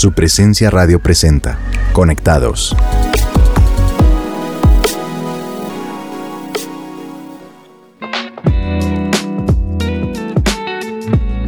Su presencia radio presenta. Conectados.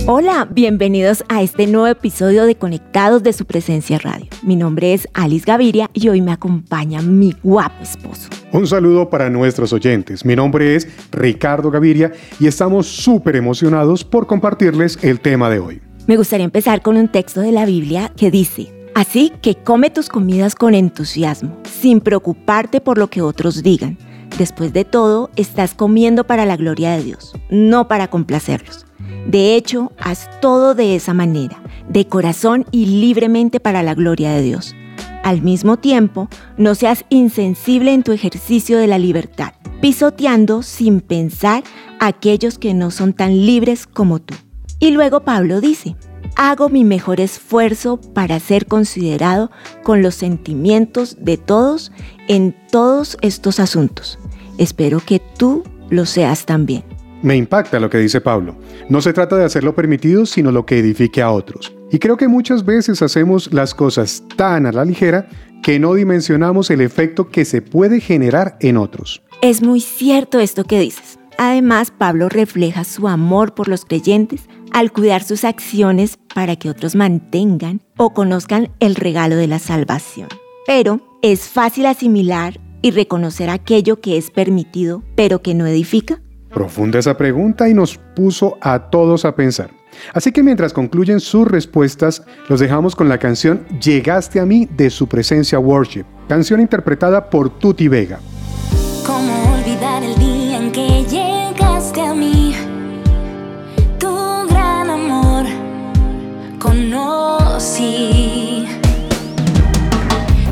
Hola, bienvenidos a este nuevo episodio de Conectados de su presencia radio. Mi nombre es Alice Gaviria y hoy me acompaña mi guapo esposo. Un saludo para nuestros oyentes. Mi nombre es Ricardo Gaviria y estamos súper emocionados por compartirles el tema de hoy. Me gustaría empezar con un texto de la Biblia que dice, Así que come tus comidas con entusiasmo, sin preocuparte por lo que otros digan. Después de todo, estás comiendo para la gloria de Dios, no para complacerlos. De hecho, haz todo de esa manera, de corazón y libremente para la gloria de Dios. Al mismo tiempo, no seas insensible en tu ejercicio de la libertad, pisoteando sin pensar a aquellos que no son tan libres como tú. Y luego Pablo dice, hago mi mejor esfuerzo para ser considerado con los sentimientos de todos en todos estos asuntos. Espero que tú lo seas también. Me impacta lo que dice Pablo. No se trata de hacer lo permitido, sino lo que edifique a otros. Y creo que muchas veces hacemos las cosas tan a la ligera que no dimensionamos el efecto que se puede generar en otros. Es muy cierto esto que dices. Además, Pablo refleja su amor por los creyentes al cuidar sus acciones para que otros mantengan o conozcan el regalo de la salvación. Pero es fácil asimilar y reconocer aquello que es permitido pero que no edifica. Profunda esa pregunta y nos puso a todos a pensar. Así que mientras concluyen sus respuestas, los dejamos con la canción Llegaste a mí de su presencia Worship, canción interpretada por Tuti Vega.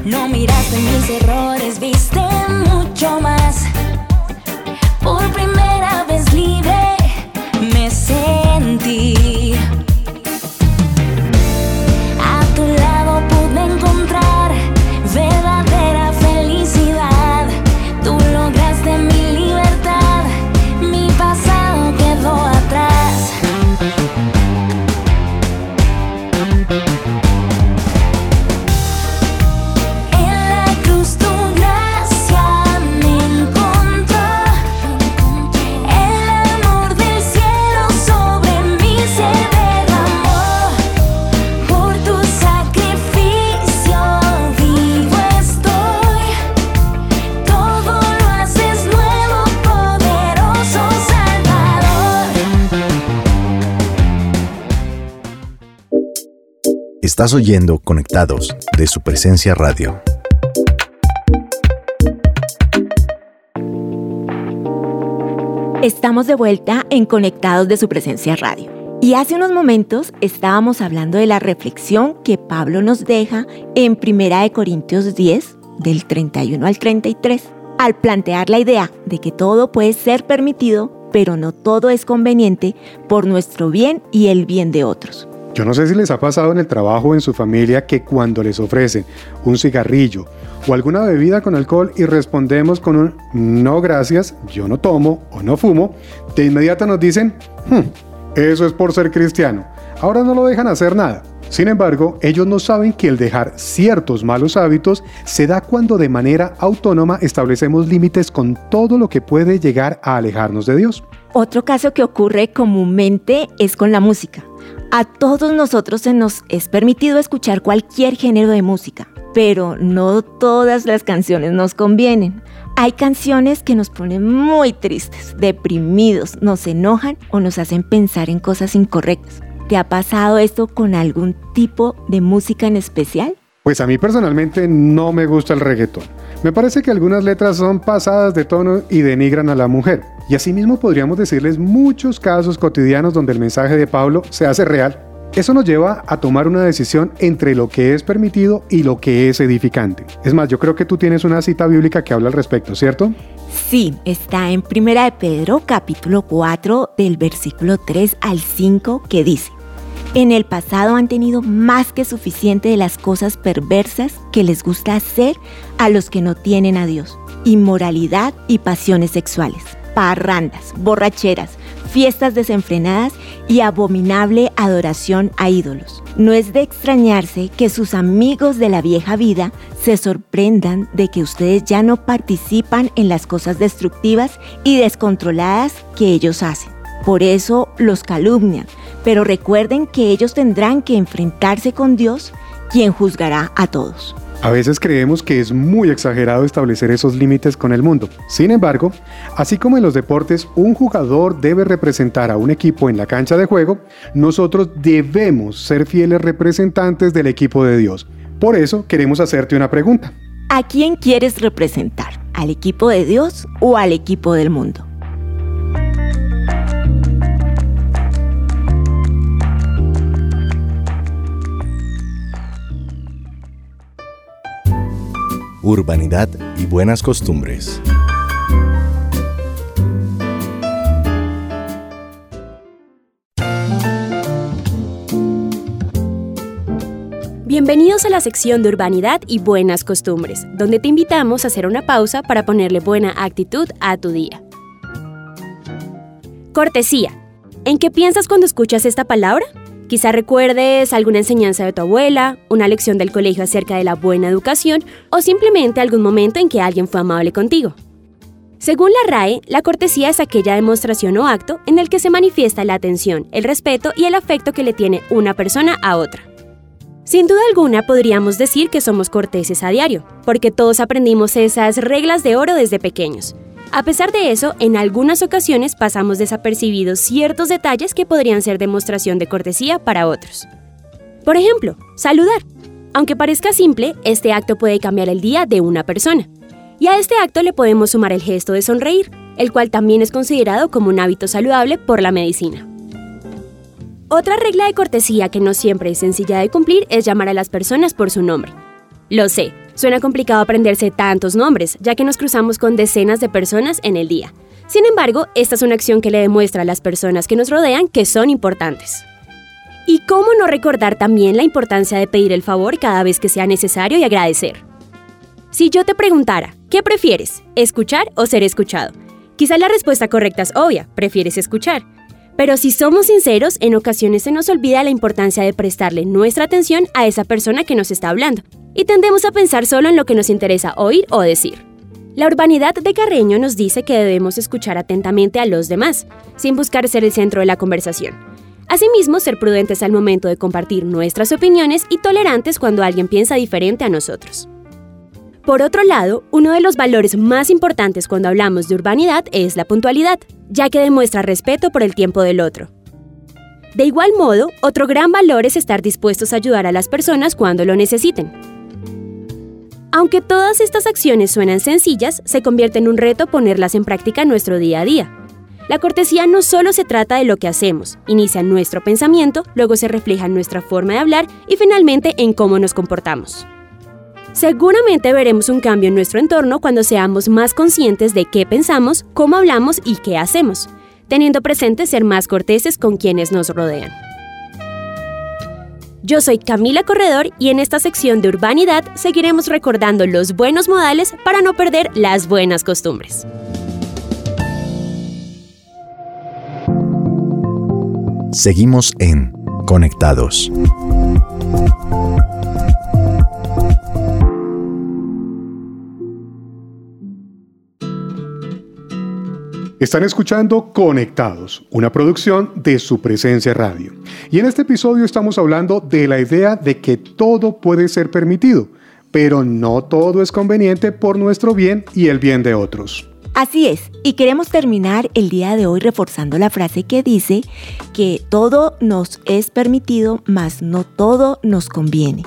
No miraste mis errores, viste mucho más. Estás oyendo Conectados de su presencia radio. Estamos de vuelta en Conectados de su presencia radio. Y hace unos momentos estábamos hablando de la reflexión que Pablo nos deja en 1 Corintios 10, del 31 al 33, al plantear la idea de que todo puede ser permitido, pero no todo es conveniente por nuestro bien y el bien de otros. Yo no sé si les ha pasado en el trabajo o en su familia que cuando les ofrecen un cigarrillo o alguna bebida con alcohol y respondemos con un no gracias, yo no tomo o no fumo, de inmediato nos dicen, "Hmm, eso es por ser cristiano. Ahora no lo dejan hacer nada. Sin embargo, ellos no saben que el dejar ciertos malos hábitos se da cuando de manera autónoma establecemos límites con todo lo que puede llegar a alejarnos de Dios. Otro caso que ocurre comúnmente es con la música. A todos nosotros se nos es permitido escuchar cualquier género de música, pero no todas las canciones nos convienen. Hay canciones que nos ponen muy tristes, deprimidos, nos enojan o nos hacen pensar en cosas incorrectas. ¿Te ha pasado esto con algún tipo de música en especial? Pues a mí personalmente no me gusta el reggaetón. Me parece que algunas letras son pasadas de tono y denigran a la mujer. Y asimismo podríamos decirles muchos casos cotidianos donde el mensaje de Pablo se hace real. Eso nos lleva a tomar una decisión entre lo que es permitido y lo que es edificante. Es más, yo creo que tú tienes una cita bíblica que habla al respecto, ¿cierto? Sí, está en Primera de Pedro capítulo 4 del versículo 3 al 5 que dice, En el pasado han tenido más que suficiente de las cosas perversas que les gusta hacer a los que no tienen a Dios, inmoralidad y pasiones sexuales, parrandas, borracheras, fiestas desenfrenadas y abominable adoración a ídolos. No es de extrañarse que sus amigos de la vieja vida se sorprendan de que ustedes ya no participan en las cosas destructivas y descontroladas que ellos hacen. Por eso los calumnian, pero recuerden que ellos tendrán que enfrentarse con Dios, quien juzgará a todos. A veces creemos que es muy exagerado establecer esos límites con el mundo. Sin embargo, así como en los deportes un jugador debe representar a un equipo en la cancha de juego, nosotros debemos ser fieles representantes del equipo de Dios. Por eso queremos hacerte una pregunta. ¿A quién quieres representar? ¿Al equipo de Dios o al equipo del mundo? Urbanidad y buenas costumbres. Bienvenidos a la sección de Urbanidad y Buenas Costumbres, donde te invitamos a hacer una pausa para ponerle buena actitud a tu día. Cortesía. ¿En qué piensas cuando escuchas esta palabra? Quizá recuerdes alguna enseñanza de tu abuela, una lección del colegio acerca de la buena educación o simplemente algún momento en que alguien fue amable contigo. Según la RAE, la cortesía es aquella demostración o acto en el que se manifiesta la atención, el respeto y el afecto que le tiene una persona a otra. Sin duda alguna podríamos decir que somos corteses a diario, porque todos aprendimos esas reglas de oro desde pequeños. A pesar de eso, en algunas ocasiones pasamos desapercibidos ciertos detalles que podrían ser demostración de cortesía para otros. Por ejemplo, saludar. Aunque parezca simple, este acto puede cambiar el día de una persona. Y a este acto le podemos sumar el gesto de sonreír, el cual también es considerado como un hábito saludable por la medicina. Otra regla de cortesía que no siempre es sencilla de cumplir es llamar a las personas por su nombre. Lo sé, Suena complicado aprenderse tantos nombres, ya que nos cruzamos con decenas de personas en el día. Sin embargo, esta es una acción que le demuestra a las personas que nos rodean que son importantes. ¿Y cómo no recordar también la importancia de pedir el favor cada vez que sea necesario y agradecer? Si yo te preguntara, ¿qué prefieres? ¿Escuchar o ser escuchado? Quizá la respuesta correcta es obvia, prefieres escuchar. Pero si somos sinceros, en ocasiones se nos olvida la importancia de prestarle nuestra atención a esa persona que nos está hablando y tendemos a pensar solo en lo que nos interesa oír o decir. La urbanidad de Carreño nos dice que debemos escuchar atentamente a los demás, sin buscar ser el centro de la conversación. Asimismo, ser prudentes al momento de compartir nuestras opiniones y tolerantes cuando alguien piensa diferente a nosotros. Por otro lado, uno de los valores más importantes cuando hablamos de urbanidad es la puntualidad, ya que demuestra respeto por el tiempo del otro. De igual modo, otro gran valor es estar dispuestos a ayudar a las personas cuando lo necesiten. Aunque todas estas acciones suenan sencillas, se convierte en un reto ponerlas en práctica en nuestro día a día. La cortesía no solo se trata de lo que hacemos, inicia nuestro pensamiento, luego se refleja en nuestra forma de hablar y finalmente en cómo nos comportamos. Seguramente veremos un cambio en nuestro entorno cuando seamos más conscientes de qué pensamos, cómo hablamos y qué hacemos, teniendo presente ser más corteses con quienes nos rodean. Yo soy Camila Corredor y en esta sección de Urbanidad seguiremos recordando los buenos modales para no perder las buenas costumbres. Seguimos en Conectados. Están escuchando Conectados, una producción de su presencia radio. Y en este episodio estamos hablando de la idea de que todo puede ser permitido, pero no todo es conveniente por nuestro bien y el bien de otros. Así es, y queremos terminar el día de hoy reforzando la frase que dice que todo nos es permitido, mas no todo nos conviene.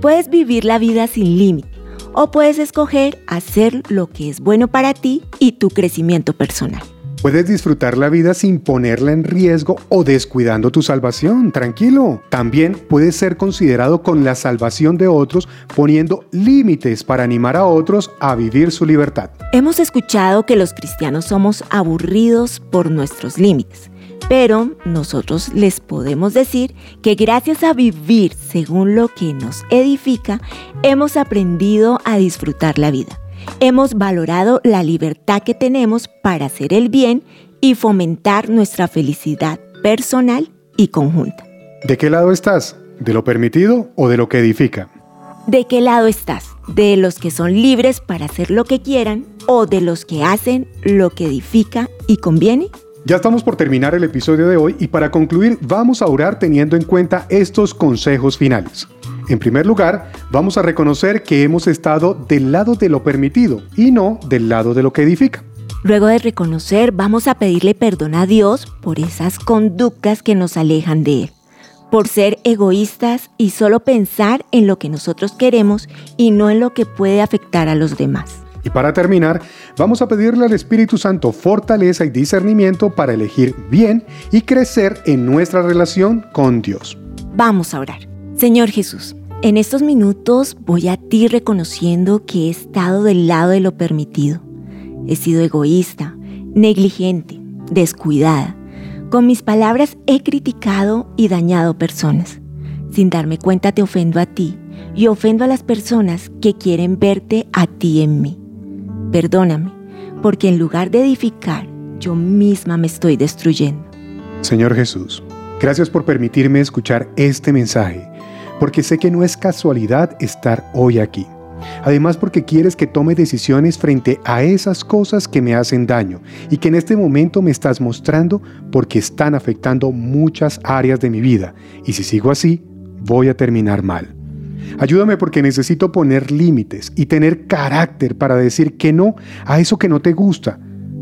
Puedes vivir la vida sin límite o puedes escoger hacer lo que es bueno para ti y tu crecimiento personal. Puedes disfrutar la vida sin ponerla en riesgo o descuidando tu salvación, tranquilo. También puedes ser considerado con la salvación de otros poniendo límites para animar a otros a vivir su libertad. Hemos escuchado que los cristianos somos aburridos por nuestros límites. Pero nosotros les podemos decir que gracias a vivir según lo que nos edifica, hemos aprendido a disfrutar la vida. Hemos valorado la libertad que tenemos para hacer el bien y fomentar nuestra felicidad personal y conjunta. ¿De qué lado estás? ¿De lo permitido o de lo que edifica? ¿De qué lado estás? ¿De los que son libres para hacer lo que quieran o de los que hacen lo que edifica y conviene? Ya estamos por terminar el episodio de hoy y para concluir vamos a orar teniendo en cuenta estos consejos finales. En primer lugar, vamos a reconocer que hemos estado del lado de lo permitido y no del lado de lo que edifica. Luego de reconocer, vamos a pedirle perdón a Dios por esas conductas que nos alejan de Él, por ser egoístas y solo pensar en lo que nosotros queremos y no en lo que puede afectar a los demás. Y para terminar, vamos a pedirle al Espíritu Santo fortaleza y discernimiento para elegir bien y crecer en nuestra relación con Dios. Vamos a orar. Señor Jesús, en estos minutos voy a ti reconociendo que he estado del lado de lo permitido. He sido egoísta, negligente, descuidada. Con mis palabras he criticado y dañado personas. Sin darme cuenta te ofendo a ti y ofendo a las personas que quieren verte a ti en mí. Perdóname, porque en lugar de edificar, yo misma me estoy destruyendo. Señor Jesús, gracias por permitirme escuchar este mensaje, porque sé que no es casualidad estar hoy aquí. Además porque quieres que tome decisiones frente a esas cosas que me hacen daño y que en este momento me estás mostrando porque están afectando muchas áreas de mi vida y si sigo así, voy a terminar mal. Ayúdame porque necesito poner límites y tener carácter para decir que no a eso que no te gusta,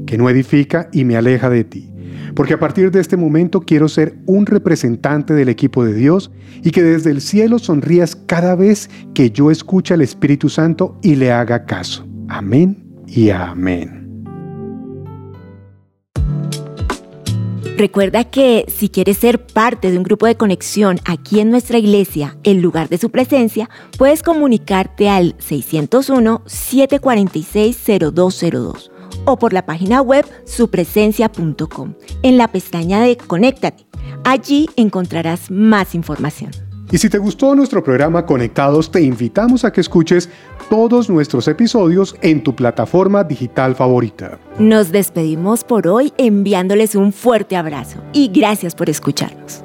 que no edifica y me aleja de ti. Porque a partir de este momento quiero ser un representante del equipo de Dios y que desde el cielo sonrías cada vez que yo escuche al Espíritu Santo y le haga caso. Amén y amén. Recuerda que si quieres ser parte de un grupo de conexión aquí en nuestra iglesia, en lugar de su presencia, puedes comunicarte al 601-746-0202 o por la página web supresencia.com en la pestaña de Conéctate. Allí encontrarás más información. Y si te gustó nuestro programa Conectados, te invitamos a que escuches todos nuestros episodios en tu plataforma digital favorita. Nos despedimos por hoy enviándoles un fuerte abrazo y gracias por escucharnos.